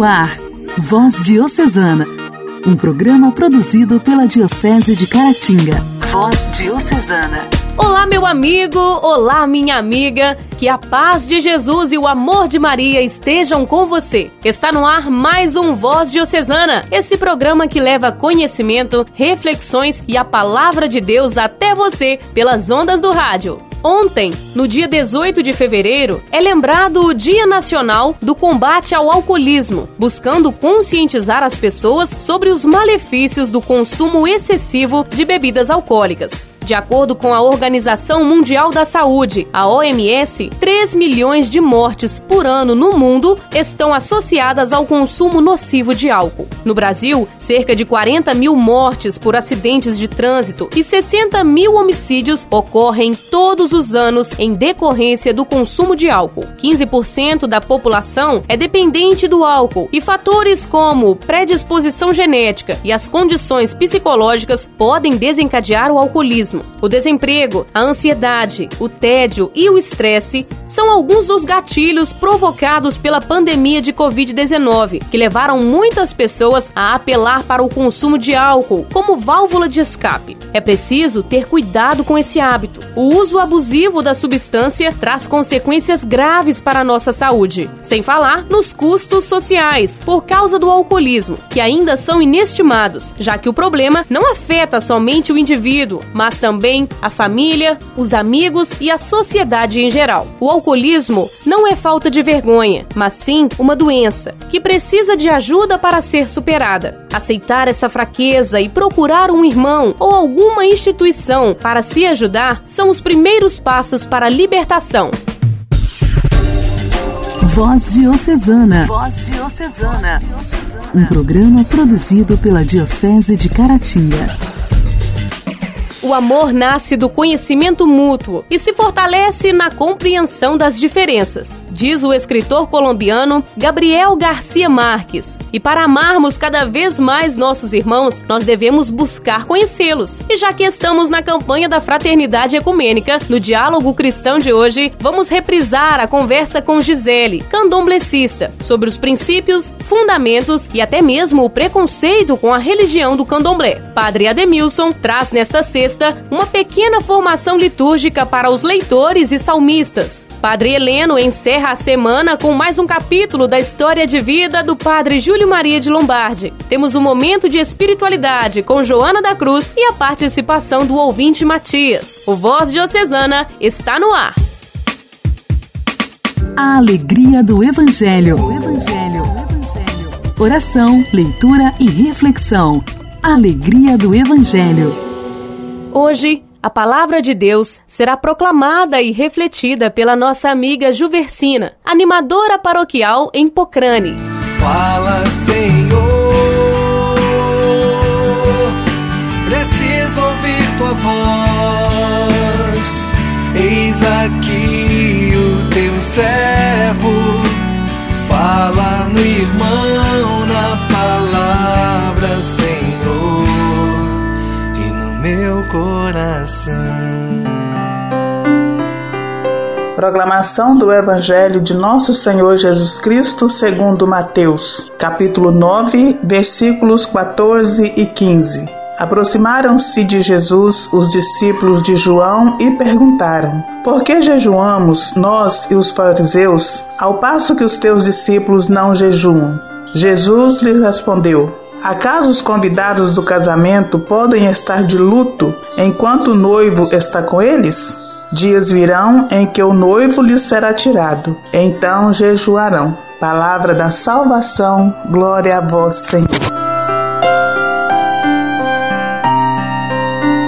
No ar, Voz Diocesana, um programa produzido pela Diocese de Caratinga. Voz Diocesana. Olá, meu amigo, olá, minha amiga, que a paz de Jesus e o amor de Maria estejam com você. Está no ar mais um Voz Diocesana, esse programa que leva conhecimento, reflexões e a palavra de Deus até você pelas ondas do rádio. Ontem, no dia 18 de fevereiro, é lembrado o Dia Nacional do Combate ao Alcoolismo, buscando conscientizar as pessoas sobre os malefícios do consumo excessivo de bebidas alcoólicas. De acordo com a Organização Mundial da Saúde, a OMS, 3 milhões de mortes por ano no mundo estão associadas ao consumo nocivo de álcool. No Brasil, cerca de 40 mil mortes por acidentes de trânsito e 60 mil homicídios ocorrem todos os anos em decorrência do consumo de álcool. 15% da população é dependente do álcool e fatores como predisposição genética e as condições psicológicas podem desencadear o alcoolismo. O desemprego, a ansiedade, o tédio e o estresse são alguns dos gatilhos provocados pela pandemia de Covid-19, que levaram muitas pessoas a apelar para o consumo de álcool como válvula de escape. É preciso ter cuidado com esse hábito. O uso abusivo da substância traz consequências graves para a nossa saúde, sem falar nos custos sociais por causa do alcoolismo, que ainda são inestimados, já que o problema não afeta somente o indivíduo, mas também a família, os amigos e a sociedade em geral. O alcoolismo não é falta de vergonha, mas sim uma doença que precisa de ajuda para ser superada. Aceitar essa fraqueza e procurar um irmão ou alguma instituição para se ajudar são os primeiros passos para a libertação. Voz Diocesana. Voz Diocesana. Um programa produzido pela Diocese de Caratinga. O amor nasce do conhecimento mútuo e se fortalece na compreensão das diferenças diz o escritor colombiano Gabriel Garcia Marques. E para amarmos cada vez mais nossos irmãos, nós devemos buscar conhecê-los. E já que estamos na campanha da fraternidade ecumênica, no diálogo cristão de hoje, vamos reprisar a conversa com Gisele, candomblecista, sobre os princípios, fundamentos e até mesmo o preconceito com a religião do candomblé. Padre Ademilson traz nesta sexta uma pequena formação litúrgica para os leitores e salmistas. Padre Heleno encerra a semana com mais um capítulo da história de vida do Padre Júlio Maria de Lombardi. Temos um momento de espiritualidade com Joana da Cruz e a participação do ouvinte Matias. O Voz Diocesana está no ar. A alegria do Evangelho. O Evangelho. O Evangelho. Oração, leitura e reflexão. Alegria do Evangelho. Hoje a palavra de Deus será proclamada e refletida pela nossa amiga Juversina, animadora paroquial em Pocrane. Fala, Senhor, preciso ouvir tua voz. Eis aqui o teu servo, fala no irmão, na palavra, Senhor meu coração. Proclamação do Evangelho de Nosso Senhor Jesus Cristo segundo Mateus, capítulo 9, versículos 14 e 15. Aproximaram-se de Jesus os discípulos de João e perguntaram: Por que jejuamos nós e os fariseus, ao passo que os teus discípulos não jejuam? Jesus lhes respondeu: Acaso os convidados do casamento podem estar de luto enquanto o noivo está com eles? Dias virão em que o noivo lhes será tirado, então jejuarão. Palavra da salvação, glória a vós, Senhor.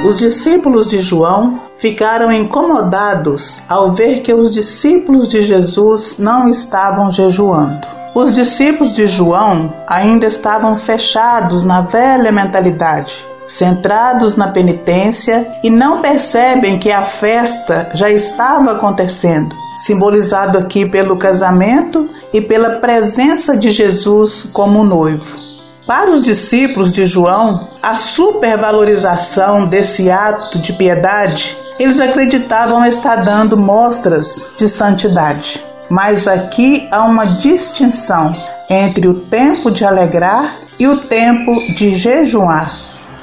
Os discípulos de João ficaram incomodados ao ver que os discípulos de Jesus não estavam jejuando. Os discípulos de João ainda estavam fechados na velha mentalidade, centrados na penitência e não percebem que a festa já estava acontecendo, simbolizado aqui pelo casamento e pela presença de Jesus como noivo. Para os discípulos de João, a supervalorização desse ato de piedade, eles acreditavam estar dando mostras de santidade. Mas aqui há uma distinção entre o tempo de alegrar e o tempo de jejuar.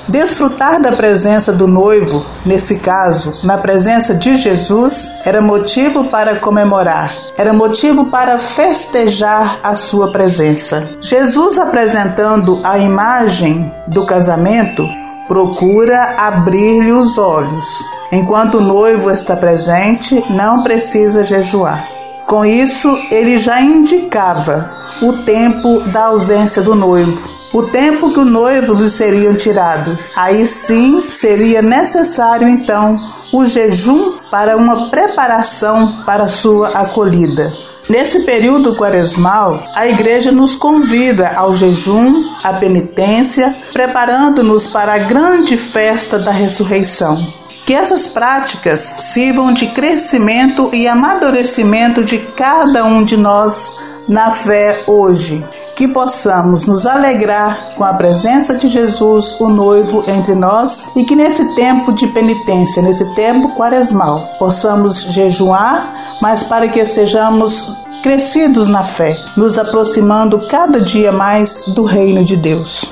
Desfrutar da presença do noivo, nesse caso, na presença de Jesus, era motivo para comemorar, era motivo para festejar a sua presença. Jesus apresentando a imagem do casamento procura abrir-lhe os olhos. Enquanto o noivo está presente, não precisa jejuar. Com isso, ele já indicava o tempo da ausência do noivo o tempo que o noivo lhe seria tirado. Aí sim seria necessário então o jejum para uma preparação para sua acolhida. Nesse período quaresmal, a igreja nos convida ao jejum, à penitência, preparando-nos para a grande festa da ressurreição. Que essas práticas sirvam de crescimento e amadurecimento de cada um de nós na fé hoje que possamos nos alegrar com a presença de Jesus, o noivo, entre nós e que nesse tempo de penitência, nesse tempo quaresmal, possamos jejuar, mas para que sejamos crescidos na fé, nos aproximando cada dia mais do reino de Deus.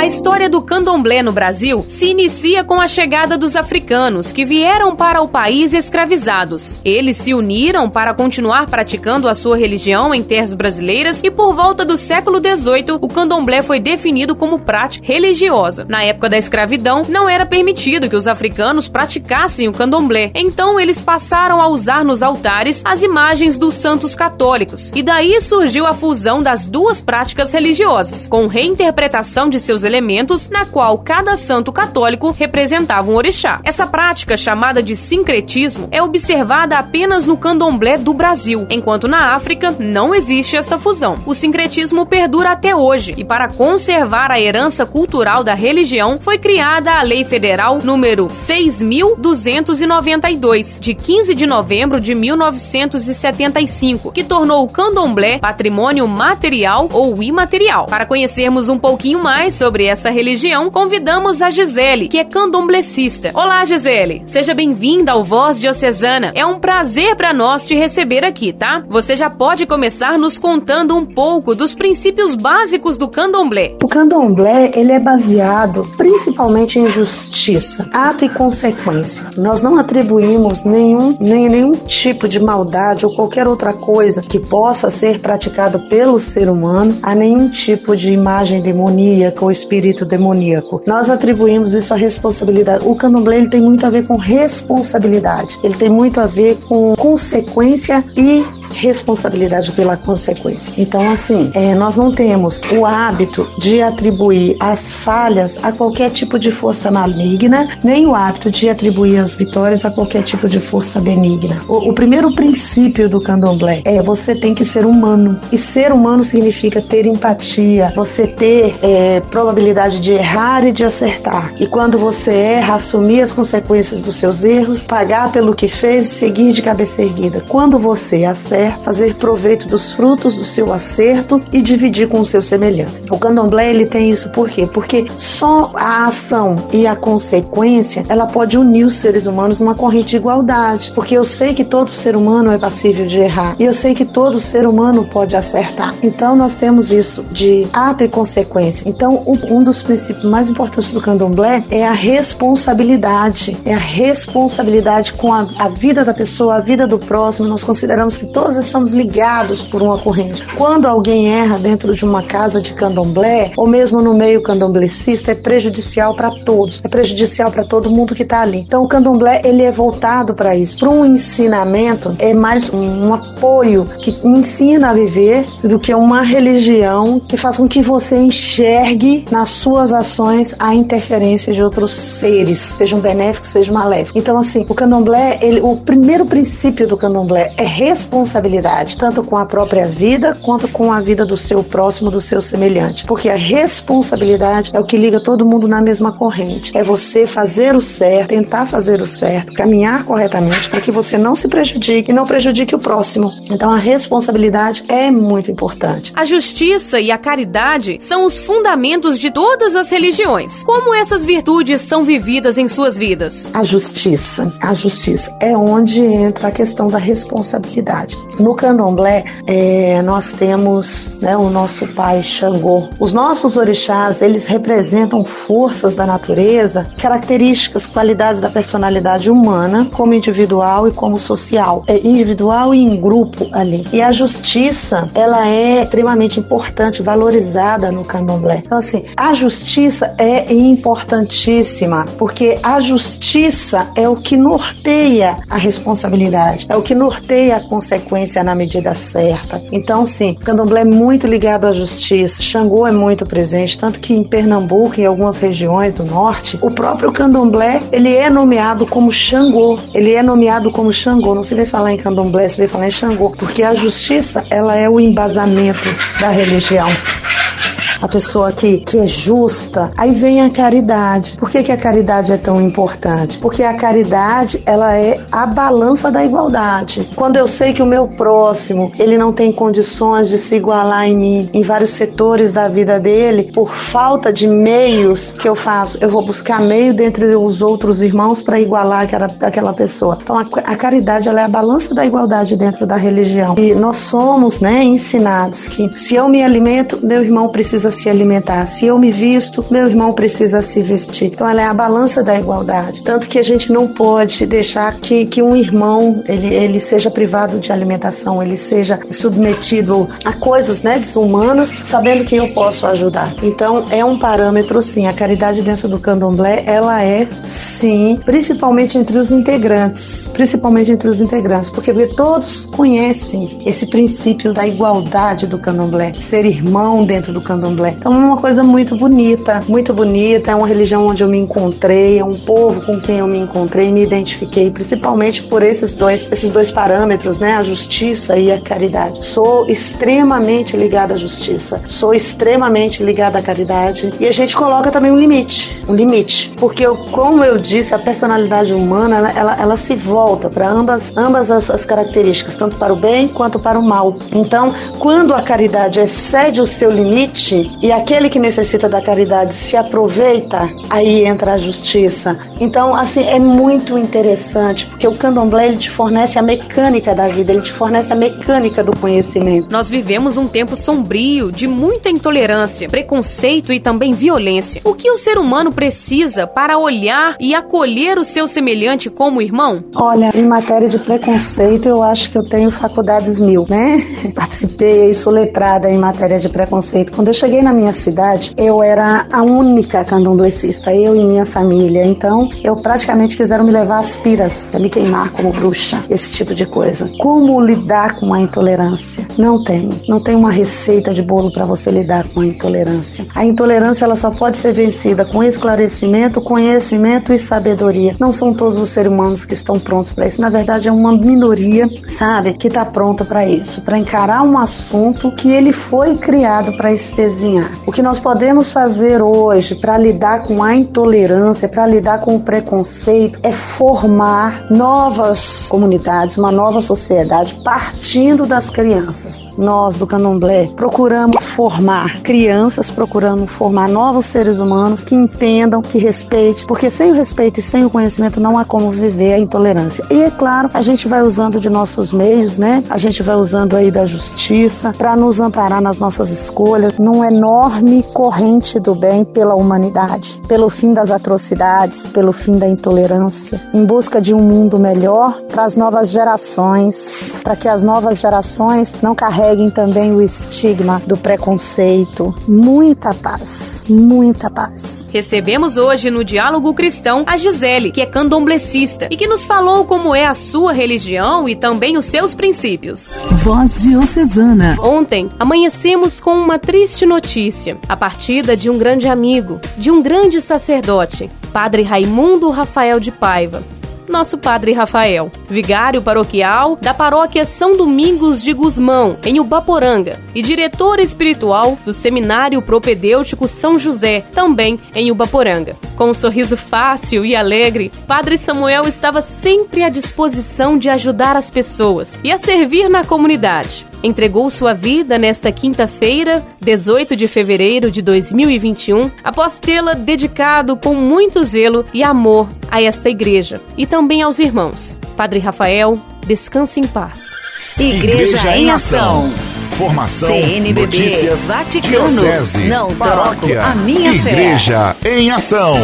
A história do candomblé no Brasil se inicia com a chegada dos africanos que vieram para o país escravizados. Eles se uniram para continuar praticando a sua religião em terras brasileiras e por volta do século XVIII o candomblé foi definido como prática religiosa. Na época da escravidão, não era permitido que os africanos praticassem o candomblé, então eles passaram a usar nos altares as imagens dos santos católicos. E daí surgiu a fusão das duas práticas religiosas, com reinterpretação de seus elementos, na qual cada santo católico representava um orixá. Essa prática, chamada de sincretismo, é observada apenas no candomblé do Brasil, enquanto na África não existe essa fusão. O sincretismo perdura até hoje e, para conservar a herança cultural da religião, foi criada a Lei Federal número 6.292, de 15 de novembro de 1975, que tornou o candomblé patrimônio material ou imaterial. Para conhecermos um pouquinho mais sobre sobre essa religião, convidamos a Gisele, que é candomblecista. Olá, Gisele. Seja bem-vinda ao Voz Diocesana. É um prazer para nós te receber aqui, tá? Você já pode começar nos contando um pouco dos princípios básicos do candomblé. O candomblé, ele é baseado principalmente em justiça, ato e consequência. Nós não atribuímos nenhum, nem, nenhum tipo de maldade ou qualquer outra coisa que possa ser praticado pelo ser humano a nenhum tipo de imagem demoníaca ou espiritual espírito demoníaco. Nós atribuímos isso à responsabilidade. O candomblé ele tem muito a ver com responsabilidade. Ele tem muito a ver com consequência e responsabilidade pela consequência. Então, assim, é, nós não temos o hábito de atribuir as falhas a qualquer tipo de força maligna, nem o hábito de atribuir as vitórias a qualquer tipo de força benigna. O, o primeiro princípio do candomblé é você tem que ser humano. E ser humano significa ter empatia, você ter é, probabilidade de errar e de acertar. E quando você erra, assumir as consequências dos seus erros, pagar pelo que fez e seguir de cabeça erguida. Quando você acerta, fazer proveito dos frutos do seu acerto e dividir com os seus semelhantes. O candomblé ele tem isso por quê? Porque só a ação e a consequência ela pode unir os seres humanos numa corrente de igualdade. Porque eu sei que todo ser humano é passível de errar e eu sei que todo ser humano pode acertar. Então nós temos isso de ato e consequência. Então um dos princípios mais importantes do candomblé é a responsabilidade. É a responsabilidade com a, a vida da pessoa, a vida do próximo. Nós consideramos que todos estamos ligados por uma corrente. Quando alguém erra dentro de uma casa de candomblé, ou mesmo no meio candomblecista, é prejudicial para todos, é prejudicial para todo mundo que está ali. Então o candomblé ele é voltado para isso, para um ensinamento, é mais um, um apoio que ensina a viver do que uma religião que faz com que você enxergue nas suas ações a interferência de outros seres, sejam benéficos, sejam maléficos. Então assim, o candomblé, ele, o primeiro princípio do candomblé é responsabilidade tanto com a própria vida quanto com a vida do seu próximo, do seu semelhante. Porque a responsabilidade é o que liga todo mundo na mesma corrente. É você fazer o certo, tentar fazer o certo, caminhar corretamente para que você não se prejudique e não prejudique o próximo. Então a responsabilidade é muito importante. A justiça e a caridade são os fundamentos de todas as religiões. Como essas virtudes são vividas em suas vidas? A justiça, a justiça é onde entra a questão da responsabilidade. No candomblé, é, nós temos né, o nosso pai Xangô. Os nossos orixás, eles representam forças da natureza, características, qualidades da personalidade humana, como individual e como social. É individual e em grupo ali. E a justiça, ela é extremamente importante, valorizada no candomblé. Então, assim, a justiça é importantíssima, porque a justiça é o que norteia a responsabilidade, é o que norteia a consequência na medida certa. Então, sim, o candomblé é muito ligado à justiça, Xangô é muito presente, tanto que em Pernambuco e em algumas regiões do norte, o próprio candomblé, ele é nomeado como Xangô, ele é nomeado como Xangô, não se vê falar em candomblé, se vê falar em Xangô, porque a justiça, ela é o embasamento da religião a pessoa que, que é justa. Aí vem a caridade. Por que, que a caridade é tão importante? Porque a caridade, ela é a balança da igualdade. Quando eu sei que o meu próximo, ele não tem condições de se igualar em mim, em vários setores da vida dele, por falta de meios que eu faço, eu vou buscar meio dentre os outros irmãos para igualar aquela, aquela pessoa. Então a, a caridade, ela é a balança da igualdade dentro da religião. E nós somos, né, ensinados que se eu me alimento, meu irmão precisa precisa se alimentar. Se eu me visto, meu irmão precisa se vestir. Então ela é a balança da igualdade. Tanto que a gente não pode deixar que, que um irmão ele, ele seja privado de alimentação, ele seja submetido a coisas né, desumanas, sabendo que eu posso ajudar. Então é um parâmetro sim. A caridade dentro do candomblé, ela é sim, principalmente entre os integrantes. Principalmente entre os integrantes, porque, todos conhecem esse princípio da igualdade do candomblé, ser irmão dentro do candomblé candomblé. Então é uma coisa muito bonita, muito bonita, é uma religião onde eu me encontrei, é um povo com quem eu me encontrei e me identifiquei, principalmente por esses dois, esses dois parâmetros, né, a justiça e a caridade. Sou extremamente ligada à justiça, sou extremamente ligada à caridade e a gente coloca também um limite, um limite, porque eu, como eu disse, a personalidade humana, ela, ela, ela se volta para ambas, ambas as, as características, tanto para o bem quanto para o mal. Então, quando a caridade excede o seu limite, e aquele que necessita da caridade se aproveita, aí entra a justiça. Então, assim, é muito interessante, porque o candomblé ele te fornece a mecânica da vida, ele te fornece a mecânica do conhecimento. Nós vivemos um tempo sombrio de muita intolerância, preconceito e também violência. O que o ser humano precisa para olhar e acolher o seu semelhante como irmão? Olha, em matéria de preconceito, eu acho que eu tenho faculdades mil, né? Participei sou letrada em matéria de preconceito. Quando eu cheguei cheguei na minha cidade, eu era a única candomblecista, eu e minha família. Então, eu praticamente quiseram me levar às piras, me queimar como bruxa, esse tipo de coisa. Como lidar com a intolerância? Não tem. Não tem uma receita de bolo para você lidar com a intolerância. A intolerância ela só pode ser vencida com esclarecimento, conhecimento e sabedoria. Não são todos os seres humanos que estão prontos para isso. Na verdade, é uma minoria, sabe, que está pronta para isso, para encarar um assunto que ele foi criado para espezinhar o que nós podemos fazer hoje para lidar com a intolerância, para lidar com o preconceito, é formar novas comunidades, uma nova sociedade partindo das crianças. Nós do Candomblé procuramos formar crianças, procuramos formar novos seres humanos que entendam, que respeitem, porque sem o respeito e sem o conhecimento não há como viver a intolerância. E é claro, a gente vai usando de nossos meios, né? A gente vai usando aí da justiça para nos amparar nas nossas escolhas. Não é enorme corrente do bem pela humanidade, pelo fim das atrocidades, pelo fim da intolerância, em busca de um mundo melhor para as novas gerações, para que as novas gerações não carreguem também o estigma do preconceito. Muita paz, muita paz. Recebemos hoje no Diálogo Cristão a Gisele, que é candomblecista e que nos falou como é a sua religião e também os seus princípios. Voz Diocesana. Ontem amanhecemos com uma triste notícia notícia, a partida de um grande amigo, de um grande sacerdote, Padre Raimundo Rafael de Paiva. Nosso Padre Rafael, vigário paroquial da paróquia São Domingos de Gusmão, em Ubaporanga, e diretor espiritual do Seminário Propedêutico São José, também em Ubaporanga. Com um sorriso fácil e alegre, Padre Samuel estava sempre à disposição de ajudar as pessoas e a servir na comunidade. Entregou sua vida nesta quinta-feira, 18 de fevereiro de 2021, após tê-la dedicado com muito zelo e amor a esta igreja. E também aos irmãos. Padre Rafael, descanse em paz. Igreja, igreja em Ação. Formação, CNBB, notícias, Vaticano, diocese, não paróquia, a minha Igreja fé. em Ação.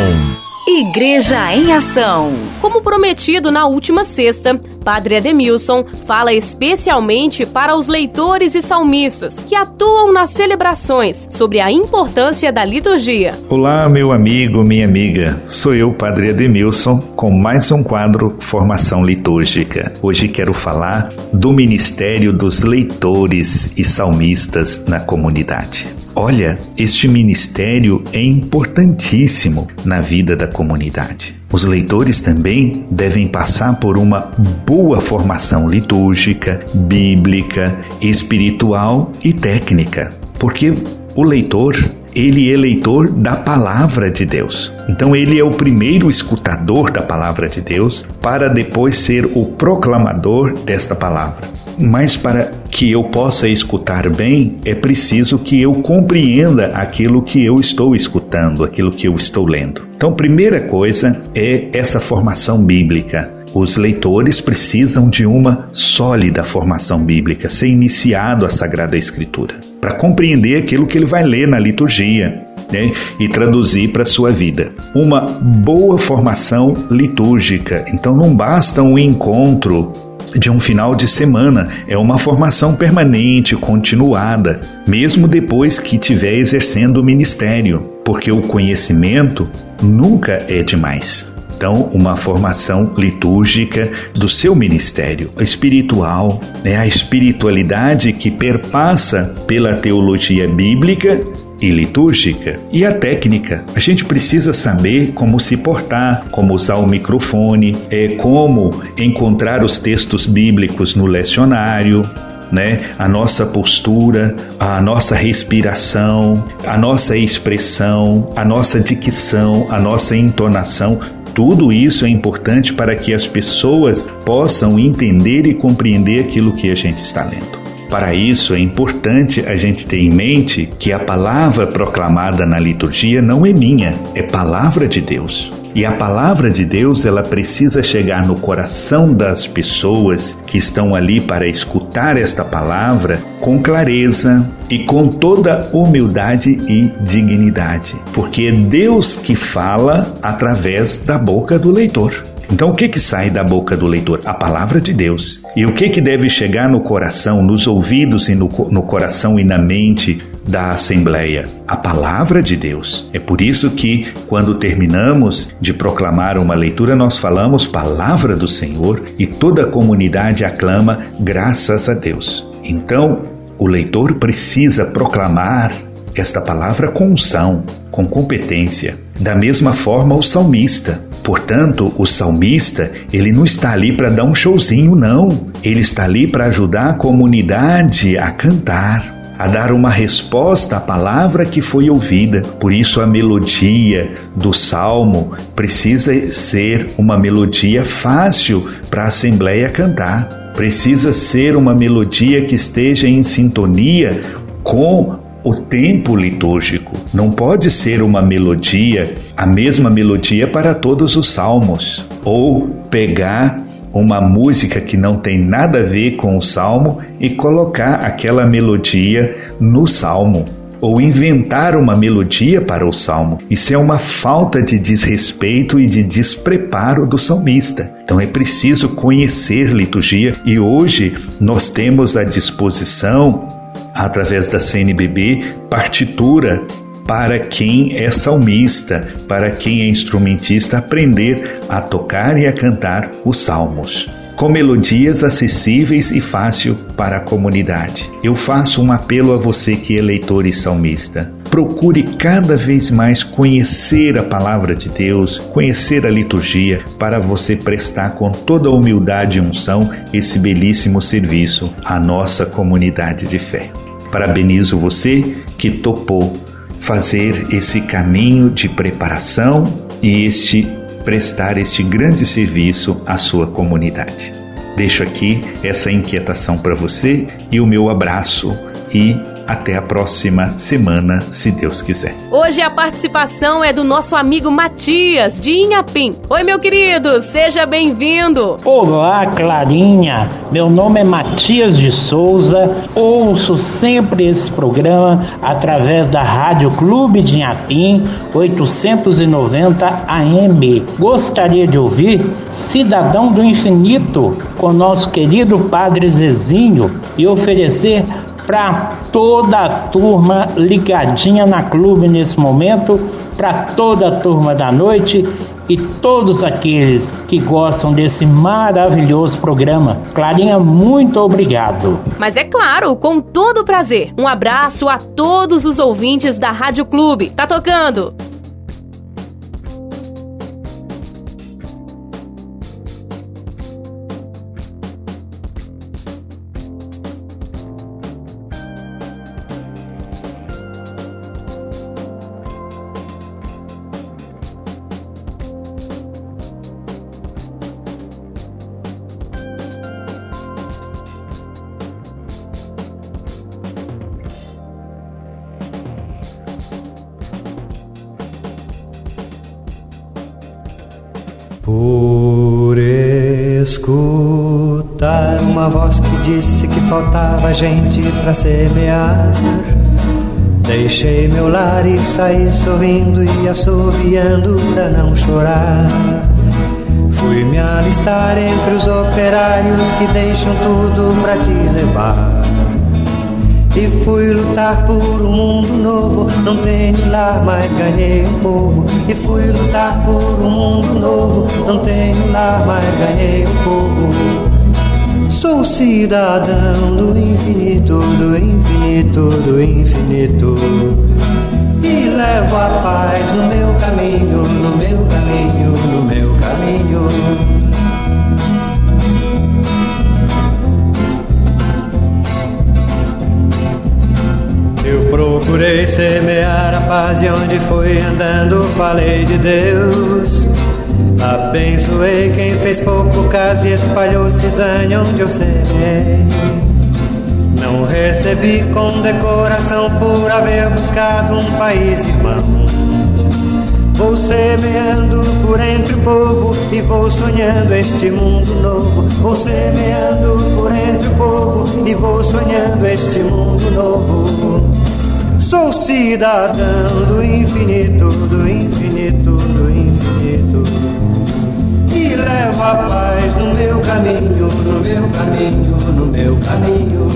Igreja em Ação. Como prometido na última sexta, Padre Ademilson fala especialmente para os leitores e salmistas que atuam nas celebrações sobre a importância da liturgia. Olá, meu amigo, minha amiga. Sou eu, Padre Ademilson, com mais um quadro Formação Litúrgica. Hoje quero falar do ministério dos leitores e salmistas na comunidade. Olha, este ministério é importantíssimo na vida da comunidade. Os leitores também devem passar por uma boa formação litúrgica, bíblica, espiritual e técnica, porque o leitor ele é leitor da palavra de Deus. Então ele é o primeiro escutador da palavra de Deus para depois ser o proclamador desta palavra. Mas para que eu possa escutar bem, é preciso que eu compreenda aquilo que eu estou escutando, aquilo que eu estou lendo. Então, primeira coisa é essa formação bíblica. Os leitores precisam de uma sólida formação bíblica, ser iniciado a Sagrada Escritura, para compreender aquilo que ele vai ler na liturgia, né, e traduzir para a sua vida. Uma boa formação litúrgica. Então não basta um encontro de um final de semana, é uma formação permanente, continuada, mesmo depois que estiver exercendo o ministério, porque o conhecimento nunca é demais. Então, uma formação litúrgica do seu ministério espiritual, né? a espiritualidade que perpassa pela teologia bíblica e litúrgica. E a técnica. A gente precisa saber como se portar, como usar o microfone, é, como encontrar os textos bíblicos no lecionário, né? A nossa postura, a nossa respiração, a nossa expressão, a nossa dicção, a nossa entonação, tudo isso é importante para que as pessoas possam entender e compreender aquilo que a gente está lendo. Para isso é importante a gente ter em mente que a palavra proclamada na liturgia não é minha, é palavra de Deus. E a palavra de Deus, ela precisa chegar no coração das pessoas que estão ali para escutar esta palavra com clareza e com toda humildade e dignidade, porque é Deus que fala através da boca do leitor. Então, o que que sai da boca do leitor? A palavra de Deus. E o que que deve chegar no coração, nos ouvidos e no, no coração e na mente da Assembleia? A palavra de Deus. É por isso que, quando terminamos de proclamar uma leitura, nós falamos palavra do Senhor e toda a comunidade aclama graças a Deus. Então, o leitor precisa proclamar esta palavra com unção, com competência. Da mesma forma, o salmista. Portanto, o salmista, ele não está ali para dar um showzinho, não. Ele está ali para ajudar a comunidade a cantar, a dar uma resposta à palavra que foi ouvida. Por isso, a melodia do salmo precisa ser uma melodia fácil para a assembleia cantar. Precisa ser uma melodia que esteja em sintonia com o tempo litúrgico. Não pode ser uma melodia, a mesma melodia para todos os salmos, ou pegar uma música que não tem nada a ver com o salmo e colocar aquela melodia no salmo ou inventar uma melodia para o salmo. Isso é uma falta de desrespeito e de despreparo do salmista. Então é preciso conhecer liturgia e hoje nós temos à disposição através da CNBB, partitura para quem é salmista, para quem é instrumentista, aprender a tocar e a cantar os salmos. Com melodias acessíveis e fácil para a comunidade. Eu faço um apelo a você que é leitor e salmista. procure cada vez mais conhecer a palavra de Deus, conhecer a liturgia, para você prestar com toda humildade e unção esse belíssimo serviço à nossa comunidade de fé. Parabenizo você que topou fazer esse caminho de preparação e este prestar este grande serviço à sua comunidade. Deixo aqui essa inquietação para você e o meu abraço e até a próxima semana, se Deus quiser. Hoje a participação é do nosso amigo Matias, de Inhapim. Oi, meu querido, seja bem-vindo. Olá, Clarinha. Meu nome é Matias de Souza. Ouço sempre esse programa através da Rádio Clube de Inhapim, 890 AM. Gostaria de ouvir Cidadão do Infinito com nosso querido Padre Zezinho e oferecer para toda a turma ligadinha na clube nesse momento, para toda a turma da noite e todos aqueles que gostam desse maravilhoso programa. Clarinha, muito obrigado. Mas é claro, com todo prazer. Um abraço a todos os ouvintes da Rádio Clube. Tá tocando? Escutar uma voz que disse que faltava gente para semear. Deixei meu lar e saí sorrindo e assoviando pra não chorar. Fui me alistar entre os operários que deixam tudo pra te levar. E fui lutar por um mundo novo. Não tenho lar, mas ganhei um povo. E fui lutar por um mundo novo. Não tenho lar, mas ganhei um povo. Sou cidadão do infinito, do infinito, do infinito. E levo a paz no meu caminho, no meu caminho, no meu caminho. Procurei semear a paz e onde fui andando falei de Deus. Abençoei quem fez pouco caso e espalhou cisânia onde eu semeei. Não recebi condecoração por haver buscado um país irmão. Vou semeando por entre o povo e vou sonhando este mundo novo. Vou semeando por entre o povo e vou sonhando este mundo novo. Sou cidadão do infinito, do infinito, do infinito. E levo a paz no meu caminho, no meu caminho, no meu caminho.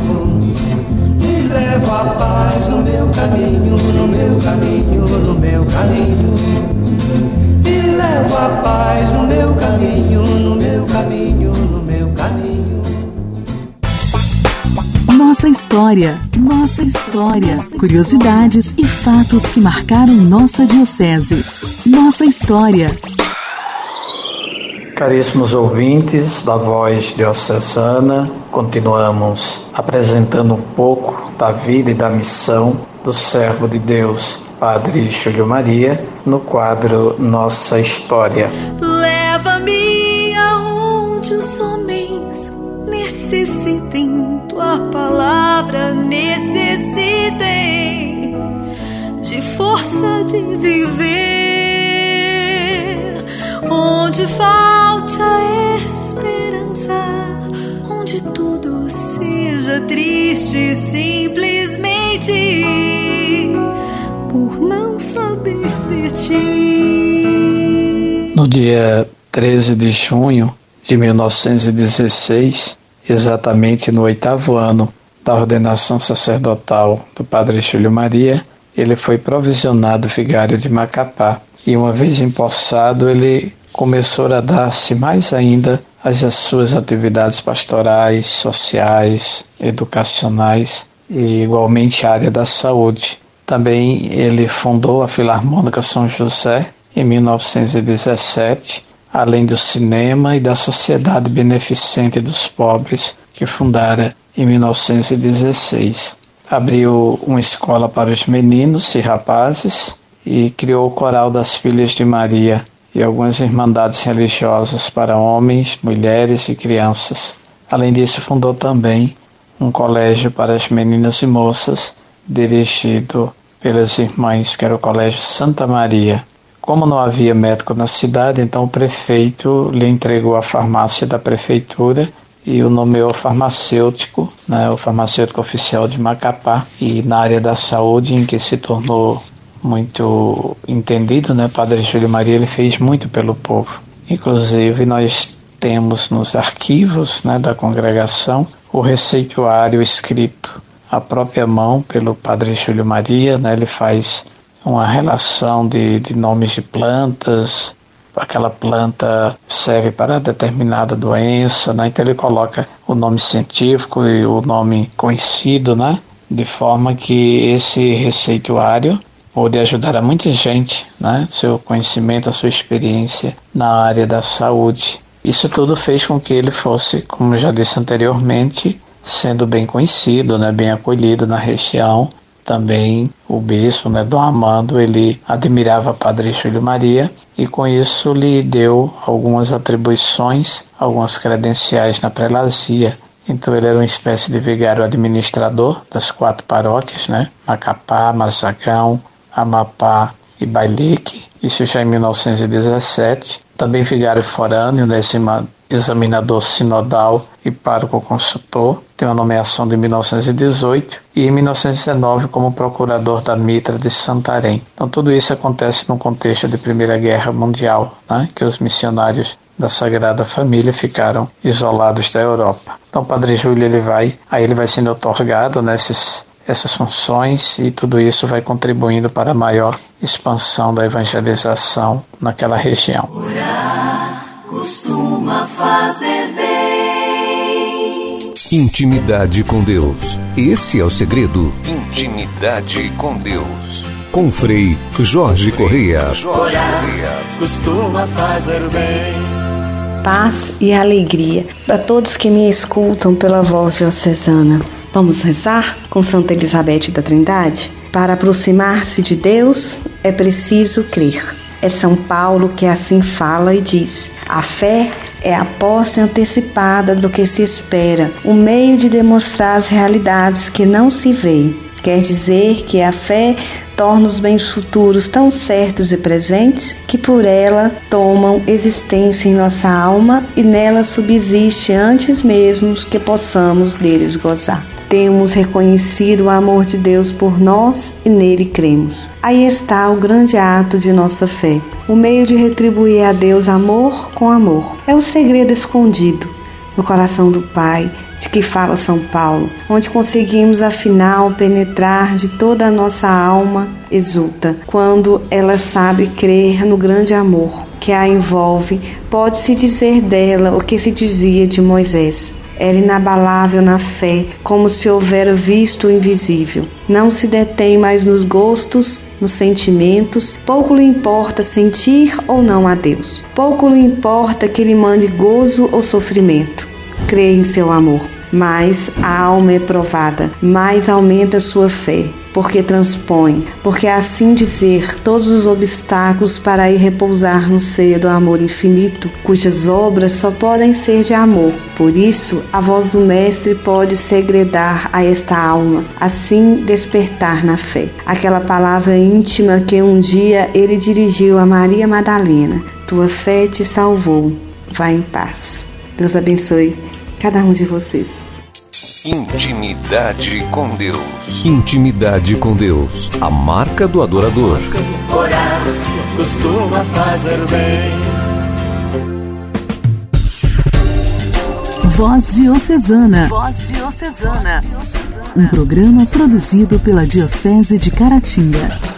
E levo a paz no meu caminho, no meu caminho, no meu caminho. E levo a paz no meu caminho, no meu caminho, no meu caminho. Nossa história, nossa história, curiosidades e fatos que marcaram nossa diocese. Nossa história. Caríssimos ouvintes da Voz Diocesana, continuamos apresentando um pouco da vida e da missão do servo de Deus, Padre Júlio Maria, no quadro Nossa História. Força de viver, onde falte a esperança, onde tudo seja triste simplesmente por não saber de ti. No dia 13 de junho de 1916, exatamente no oitavo ano da ordenação sacerdotal do Padre Júlio Maria, ele foi provisionado vigário de Macapá e, uma vez empossado, ele começou a dar-se mais ainda às suas atividades pastorais, sociais, educacionais e, igualmente, a área da saúde, Também ele fundou a Filarmônica São José em 1917, além do cinema e da Sociedade Beneficente dos Pobres, que fundara em 1916. Abriu uma escola para os meninos e rapazes e criou o Coral das Filhas de Maria e algumas irmandades religiosas para homens, mulheres e crianças. Além disso, fundou também um colégio para as meninas e moças, dirigido pelas irmãs, que era o Colégio Santa Maria. Como não havia médico na cidade, então o prefeito lhe entregou a farmácia da prefeitura e o nomeou farmacêutico, né, o farmacêutico oficial de Macapá, e na área da saúde, em que se tornou muito entendido, né, Padre Júlio Maria, ele fez muito pelo povo. Inclusive, nós temos nos arquivos né, da congregação o receituário escrito à própria mão pelo Padre Júlio Maria, né, ele faz uma relação de, de nomes de plantas, aquela planta serve para determinada doença, né? então ele coloca o nome científico e o nome conhecido, né? de forma que esse receituário pode ajudar a muita gente, né? seu conhecimento, a sua experiência na área da saúde. Isso tudo fez com que ele fosse, como já disse anteriormente, sendo bem conhecido, né? bem acolhido na região também o bispo, né, Dom Amando, ele admirava Padre Júlio Maria e com isso lhe deu algumas atribuições, algumas credenciais na prelazia. Então ele era uma espécie de vigário administrador das quatro paróquias, né? Macapá, Massagão, Amapá e Bailique, isso já em 1917. Também vigário forâneo, décima examinador sinodal e pároco consultor, tem uma nomeação de 1918 e em 1919 como procurador da Mitra de Santarém. Então tudo isso acontece no contexto de Primeira Guerra Mundial, né, que os missionários da Sagrada Família ficaram isolados da Europa. Então Padre Júlio ele vai, aí ele vai sendo otorgado nesses essas funções e tudo isso vai contribuindo para a maior expansão da evangelização naquela região. Orar costuma fazer bem. Intimidade com Deus. Esse é o segredo. Intimidade com Deus. Com Frei Jorge Correia. Jorge Correia. Costuma fazer bem. Paz e alegria para todos que me escutam pela voz diocesana. Vamos rezar com Santa Elizabeth da Trindade? Para aproximar-se de Deus é preciso crer. É São Paulo que assim fala e diz: a fé é a posse antecipada do que se espera, o meio de demonstrar as realidades que não se veem. Quer dizer que a fé torna os bens futuros tão certos e presentes que por ela tomam existência em nossa alma e nela subsiste antes mesmo que possamos deles gozar temos reconhecido o amor de Deus por nós e nele cremos. Aí está o grande ato de nossa fé, o meio de retribuir a Deus amor com amor. É o segredo escondido no coração do Pai, de que fala São Paulo, onde conseguimos afinal penetrar de toda a nossa alma exulta, quando ela sabe crer no grande amor que a envolve, pode-se dizer dela o que se dizia de Moisés. Era inabalável na fé, como se houvera visto o invisível. Não se detém mais nos gostos, nos sentimentos, pouco lhe importa sentir ou não a Deus. Pouco lhe importa que ele mande gozo ou sofrimento. Crê em seu amor. Mais a alma é provada, mais aumenta sua fé porque transpõe, porque é assim dizer todos os obstáculos para ir repousar no seio do amor infinito, cujas obras só podem ser de amor. Por isso, a voz do Mestre pode segredar a esta alma, assim despertar na fé. Aquela palavra íntima que um dia ele dirigiu a Maria Madalena: Tua fé te salvou. Vá em paz. Deus abençoe cada um de vocês. Intimidade com Deus. Intimidade com Deus. A marca do adorador. Orar costuma fazer bem. Voz Diocesana. Voz Diocesana. Um programa produzido pela Diocese de Caratinga.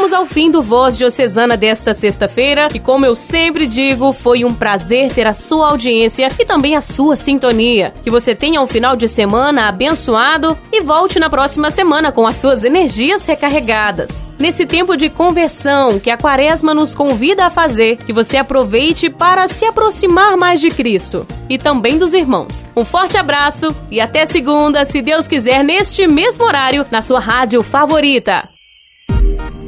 Chegamos ao fim do Voz Diocesana desta sexta-feira e, como eu sempre digo, foi um prazer ter a sua audiência e também a sua sintonia. Que você tenha um final de semana abençoado e volte na próxima semana com as suas energias recarregadas. Nesse tempo de conversão que a Quaresma nos convida a fazer, que você aproveite para se aproximar mais de Cristo e também dos irmãos. Um forte abraço e até segunda, se Deus quiser, neste mesmo horário, na sua rádio favorita.